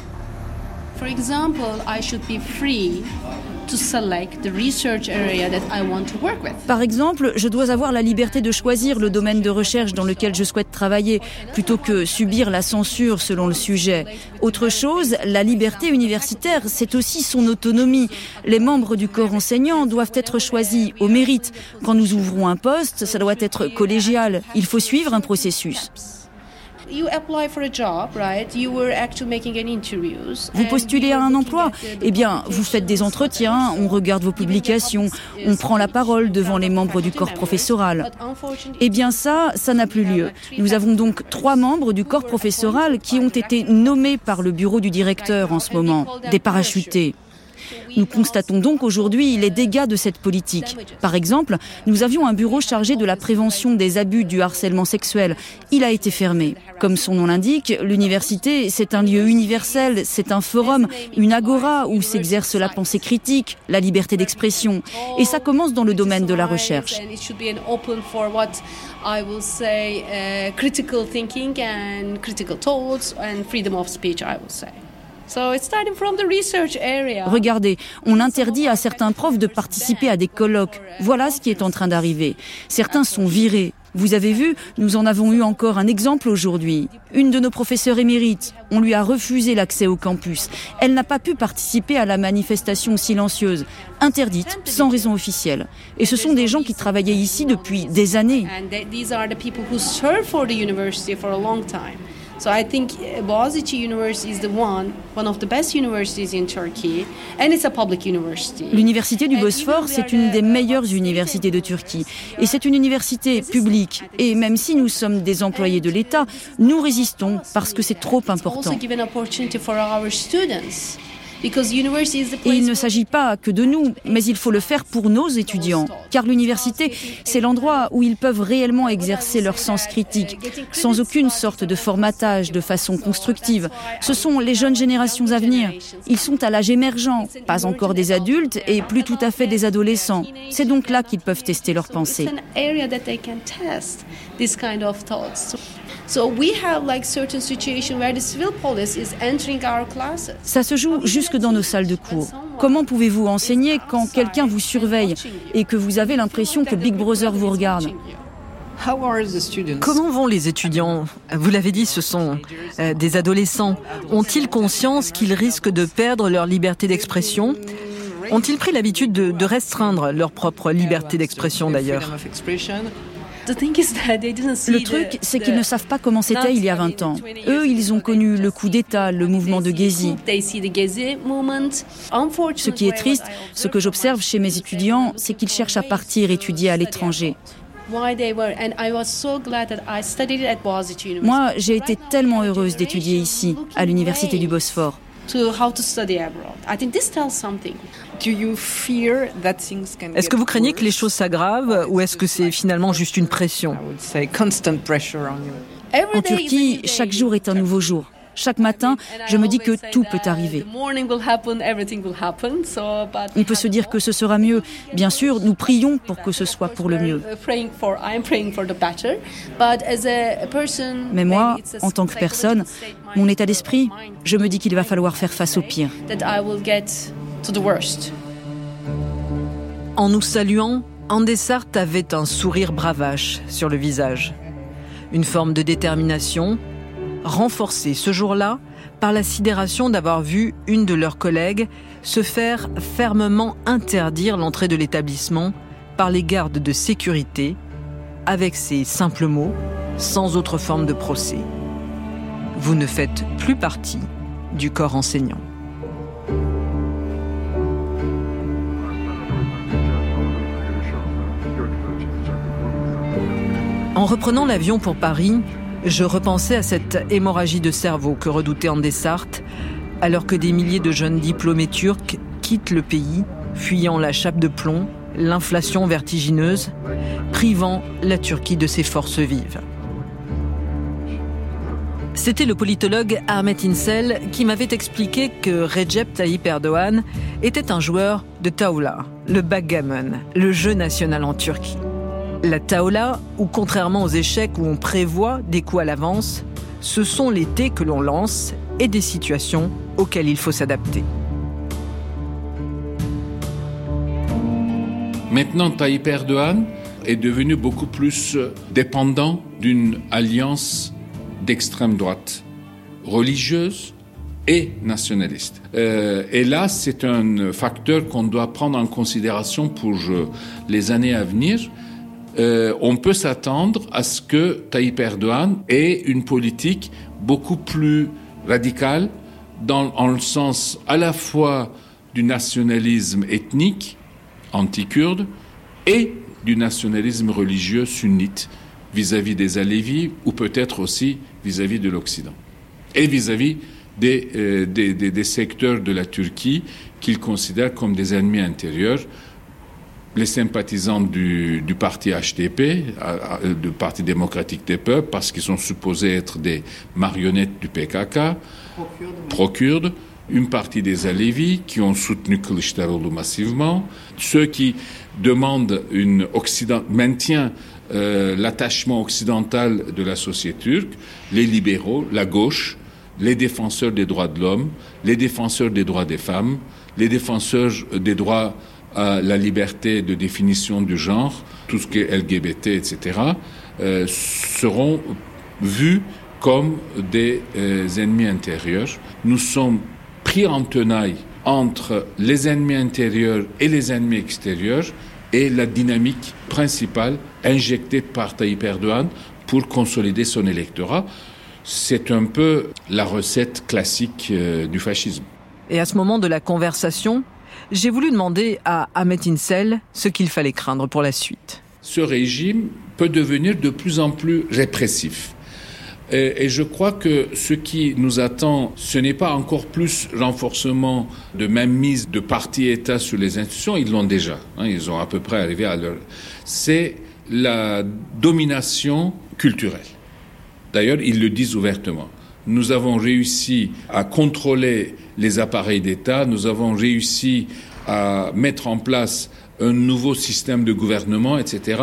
For example, I should be free to select the research area that I want to work with. Par exemple, je dois avoir la liberté de choisir le domaine de recherche dans lequel je souhaite travailler, plutôt que subir la censure selon le sujet. Autre chose, la liberté universitaire, c'est aussi son autonomie. Les membres du corps enseignant doivent être choisis au mérite. Quand nous ouvrons un poste, ça doit être collégial. Il faut suivre un processus. Vous postulez à un emploi. Eh bien, vous faites des entretiens, on regarde vos publications, on prend la parole devant les membres du corps professoral. Eh bien ça, ça n'a plus lieu. Nous avons donc trois membres du corps professoral qui ont été nommés par le bureau du directeur en ce moment, des parachutés. Nous constatons donc aujourd'hui les dégâts de cette politique. Par exemple, nous avions un bureau chargé de la prévention des abus du harcèlement sexuel. Il a été fermé. Comme son nom l'indique, l'université, c'est un lieu universel, c'est un forum, une agora où s'exerce la pensée critique, la liberté d'expression. Et ça commence dans le domaine de la recherche. Uh, critical thinking and critical thoughts and freedom of speech, I say. So it's starting from the research area. Regardez, on interdit à certains profs de participer à des colloques. Voilà ce qui est en train d'arriver. Certains sont virés. Vous avez vu, nous en avons eu encore un exemple aujourd'hui. Une de nos professeurs émérites, on lui a refusé l'accès au campus. Elle n'a pas pu participer à la manifestation silencieuse, interdite, sans raison officielle. Et ce sont des gens qui travaillaient ici depuis des années. So I think uh, Boğaziçi University is the one, one of the best universities in Turkey, and it's a public university. L'université du Bosphore, c'est une des meilleures universités de Turquie. Et c'est une université publique. Et même si nous sommes des employés de l'État, nous résistons parce que c'est trop important. Et il ne s'agit pas que de nous, mais il faut le faire pour nos étudiants, car l'université, c'est l'endroit où ils peuvent réellement exercer leur sens critique, sans aucune sorte de formatage de façon constructive. Ce sont les jeunes générations à venir. Ils sont à l'âge émergent, pas encore des adultes et plus tout à fait des adolescents. C'est donc là qu'ils peuvent tester leurs pensées. Ça se joue jusque dans nos salles de cours. Comment pouvez-vous enseigner quand quelqu'un vous surveille et que vous avez l'impression que Big Brother vous regarde? Comment vont les étudiants? Vous l'avez dit, ce sont euh, des adolescents. Ont-ils conscience qu'ils risquent de perdre leur liberté d'expression? Ont-ils pris l'habitude de, de restreindre leur propre liberté d'expression d'ailleurs? Le truc, c'est qu'ils ne savent pas comment c'était il y a 20 ans. Eux, ils ont connu le coup d'État, le mouvement de Gezi. Ce qui est triste, ce que j'observe chez mes étudiants, c'est qu'ils cherchent à partir étudier à l'étranger. Moi, j'ai été tellement heureuse d'étudier ici, à l'université du Bosphore. Est-ce que vous craignez que les choses s'aggravent ou est-ce que c'est finalement juste une pression? En Turquie, chaque jour est un nouveau jour. Chaque matin, je me dis que tout peut arriver. On peut se dire que ce sera mieux. Bien sûr, nous prions pour que ce soit pour le mieux. Mais moi, en tant que personne, mon état d'esprit, je me dis qu'il va falloir faire face au pire. En nous saluant, Andessart avait un sourire bravache sur le visage. Une forme de détermination, renforcée ce jour-là par la sidération d'avoir vu une de leurs collègues se faire fermement interdire l'entrée de l'établissement par les gardes de sécurité, avec ces simples mots, sans autre forme de procès. Vous ne faites plus partie du corps enseignant. En reprenant l'avion pour Paris, je repensais à cette hémorragie de cerveau que redoutait Andessart, alors que des milliers de jeunes diplômés turcs quittent le pays, fuyant la chape de plomb, l'inflation vertigineuse, privant la Turquie de ses forces vives. C'était le politologue Ahmet Insel qui m'avait expliqué que Recep Tayyip Erdogan était un joueur de Taoula, le backgammon, le jeu national en Turquie. La taola, ou contrairement aux échecs où on prévoit des coups à l'avance, ce sont les thés que l'on lance et des situations auxquelles il faut s'adapter. Maintenant, Tayyip Erdogan est devenu beaucoup plus dépendant d'une alliance d'extrême droite, religieuse et nationaliste. Euh, et là, c'est un facteur qu'on doit prendre en considération pour les années à venir euh, on peut s'attendre à ce que Tayyip Erdogan ait une politique beaucoup plus radicale dans en le sens à la fois du nationalisme ethnique anti-kurde et du nationalisme religieux sunnite vis-à-vis des Alévis ou peut-être aussi vis-à-vis de l'Occident et vis-à-vis des, euh, secteurs de la Turquie qu'il considère comme des ennemis intérieurs les sympathisants du, parti HDP, du Parti démocratique des peuples, parce qu'ils sont supposés être des marionnettes du PKK, pro-kurdes, une partie des Alevis qui ont soutenu Kılıçdaroğlu massivement, ceux qui demandent une Occident, maintien euh, l'attachement occidental de la société turque, les libéraux, la gauche, les défenseurs des droits de l'homme, les défenseurs des droits des femmes, les défenseurs des droits à la liberté de définition du genre, tout ce qui est LGBT, etc., euh, seront vus comme des euh, ennemis intérieurs. Nous sommes pris en tenaille entre les ennemis intérieurs et les ennemis extérieurs et la dynamique principale injectée par Tayyip Erdogan pour consolider son électorat. C'est un peu la recette classique euh, du fascisme. Et à ce moment de la conversation, j'ai voulu demander à Ahmet Insel ce qu'il fallait craindre pour la suite. Ce régime peut devenir de plus en plus répressif. Et, je crois que ce qui nous attend, ce n'est pas encore plus renforcement de même mise de parti-État sur les institutions, ils l'ont déjà. Hein, ils ont à peu près arrivé à leur... C'est la domination culturelle. D'ailleurs, ils le disent ouvertement. Nous avons réussi à contrôler les appareils d'État, nous avons réussi à mettre en place un nouveau système de gouvernement, etc.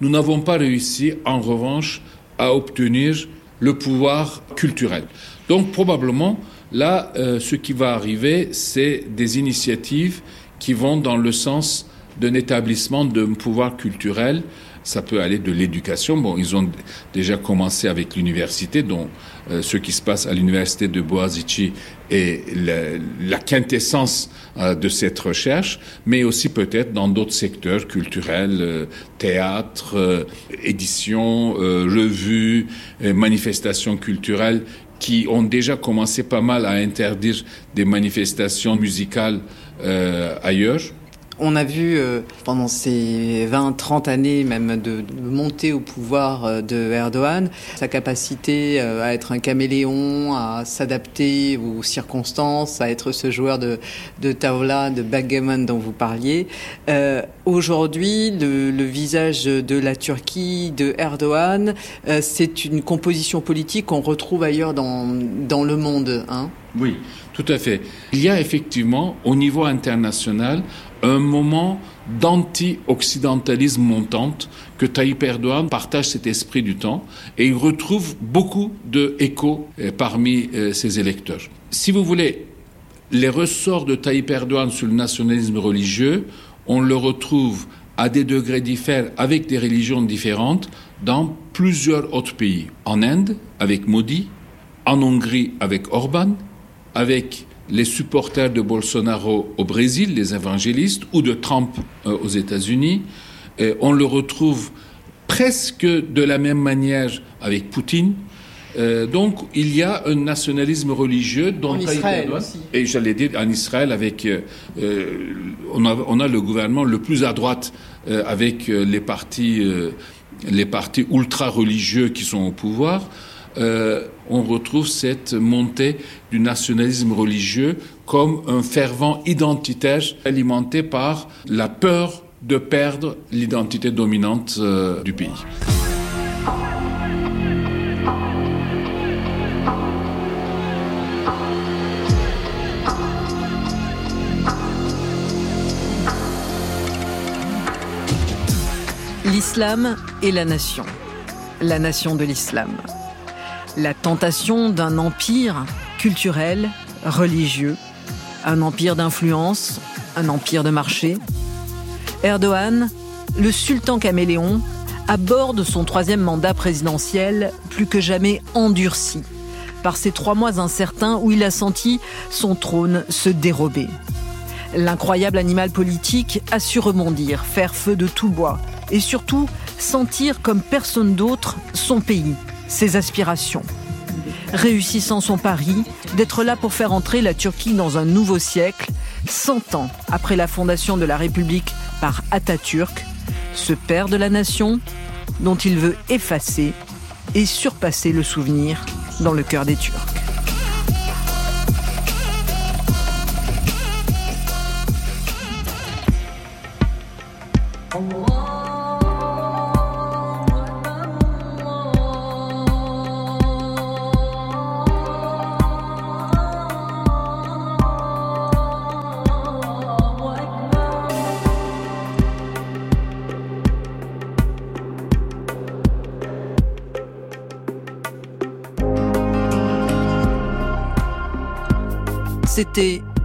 Nous n'avons pas réussi, en revanche, à obtenir le pouvoir culturel. Donc probablement, là, euh, ce qui va arriver, c'est des initiatives qui vont dans le sens d'un établissement d'un pouvoir culturel. Ça peut aller de l'éducation. Bon, ils ont déjà commencé avec l'université, dont euh, ce qui se passe à l'université de Boazici est la, quintessence euh, de cette recherche, mais aussi peut-être dans d'autres secteurs culturels, euh, théâtre, édition, revues, manifestations culturelles qui ont déjà commencé pas mal à interdire des manifestations musicales ailleurs. On a vu euh, pendant ces 20-30 années même de, montée au pouvoir euh, de Erdogan, sa capacité euh, à être un caméléon, à s'adapter aux circonstances, à être ce joueur de, de de backgammon dont vous parliez. Aujourd'hui, le, visage de la Turquie, de Erdogan, c'est une composition politique qu'on retrouve ailleurs dans, dans le monde. Hein? Oui, tout à fait. Il y a effectivement, au niveau international, un moment d'anti-occidentalisme montante que Tayyip Erdogan partage cet esprit du temps et il retrouve beaucoup d'échos euh, parmi euh, ses électeurs. Si vous voulez, les ressorts de Tayyip Erdogan sur le nationalisme religieux, on le retrouve à des degrés différents, avec des religions différentes, dans plusieurs autres pays. En Inde, avec Modi, en Hongrie, avec Orban, avec les supporters de Bolsonaro au Brésil, les évangélistes, ou de Trump euh, aux États-Unis. on le retrouve presque de la même manière avec Poutine. Euh, donc il y a un nationalisme religieux dont en Israël aussi. et j'allais dire en Israël avec euh, on, a, on, a, le gouvernement le plus à droite avec les partis les partis ultra religieux qui sont au pouvoir euh, on retrouve cette montée du nationalisme religieux comme un fervent identitaire alimenté par la peur de perdre l'identité dominante euh, du pays. L'islam et la nation. La nation de l'islam la tentation d'un empire culturel, religieux, un empire d'influence, un empire de marché. Erdogan, le sultan caméléon, aborde son troisième mandat présidentiel plus que jamais endurci par ces trois mois incertains où il a senti son trône se dérober. L'incroyable animal politique a su rebondir, faire feu de tout bois et surtout sentir comme personne d'autre son pays, ses aspirations, réussissant son pari d'être là pour faire entrer la Turquie dans un nouveau siècle, 100 ans après la fondation de la République par Atatürk, ce père de la nation dont il veut effacer et surpasser le souvenir dans le cœur des Turcs.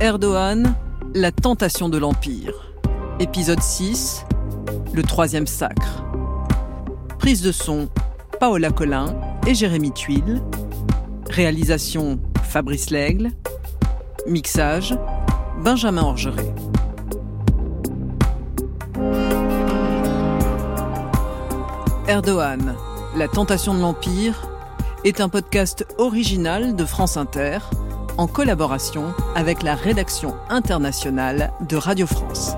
Erdogan, la tentation de l'Empire. Épisode 6, le troisième sacre. Prise de son, Paola Collin et Jérémy Tuile. Réalisation, Fabrice Lègle. Mixage, Benjamin Orgeret. Erdogan, la tentation de l'Empire, est un podcast original de France Inter en collaboration avec la rédaction internationale de Radio France.